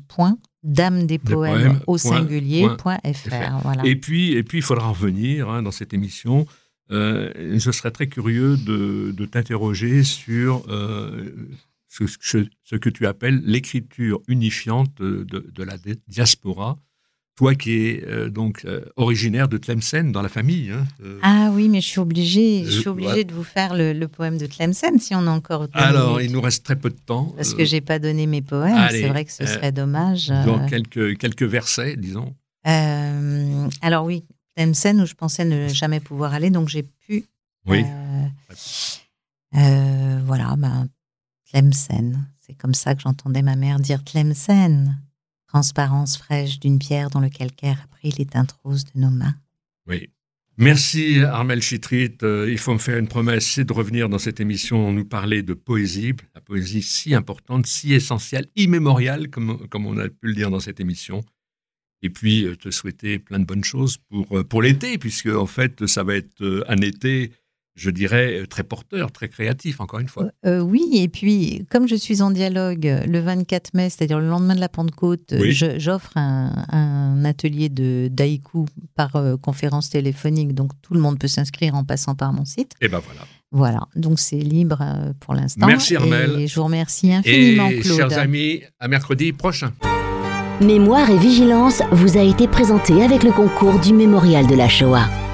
dame des poèmes, au singulier.fr. Voilà. Et puis, et puis, il faudra revenir hein, dans cette émission. Euh, je serais très curieux de, de t'interroger sur euh, ce, ce, que tu appelles l'écriture unifiante de, de, la diaspora toi qui es euh, donc euh, originaire de Tlemcen dans la famille. Hein, euh. ah oui, mais je suis obligé, je suis obligé de vous faire le, poème de Tlemcen si on a encore. Alors, il nous reste très peu de temps. Parce que j'ai pas donné mes poèmes. C'est vrai que ce serait dommage. Donc quelques quelques versets, disons. alors oui, Tlemcen où je pensais ne jamais pouvoir aller, donc j'ai pu. Oui. voilà, ben, Tlemcen. C'est comme ça que j'entendais ma mère dire Tlemcen transparence fraîche d'une pierre dont le calcaire a pris les teintes roses de nos mains. Oui. Merci Armel Chitrit. Euh, il faut me faire une promesse, c'est de revenir dans cette émission nous parler de poésie, la poésie si importante, si essentielle, immémoriale, comme, comme on a pu le dire dans cette émission. Et puis euh, te souhaiter plein de bonnes choses pour, euh, pour l'été, puisque en fait ça va être un été je dirais, très porteur, très créatif, encore une fois. Euh, euh, oui, et puis, comme je suis en dialogue le 24 mai, c'est-à-dire le lendemain de la Pentecôte, j'offre un, atelier de d'haïku par euh, conférence téléphonique, donc tout le monde peut s'inscrire en passant par mon site. Et ben voilà. Voilà, donc c'est libre pour l'instant. Merci Armel. Et je vous remercie infiniment, et, Claude. Chers amis, à mercredi prochain. Mémoire et vigilance vous a été présenté avec le concours du Mémorial de la Shoah.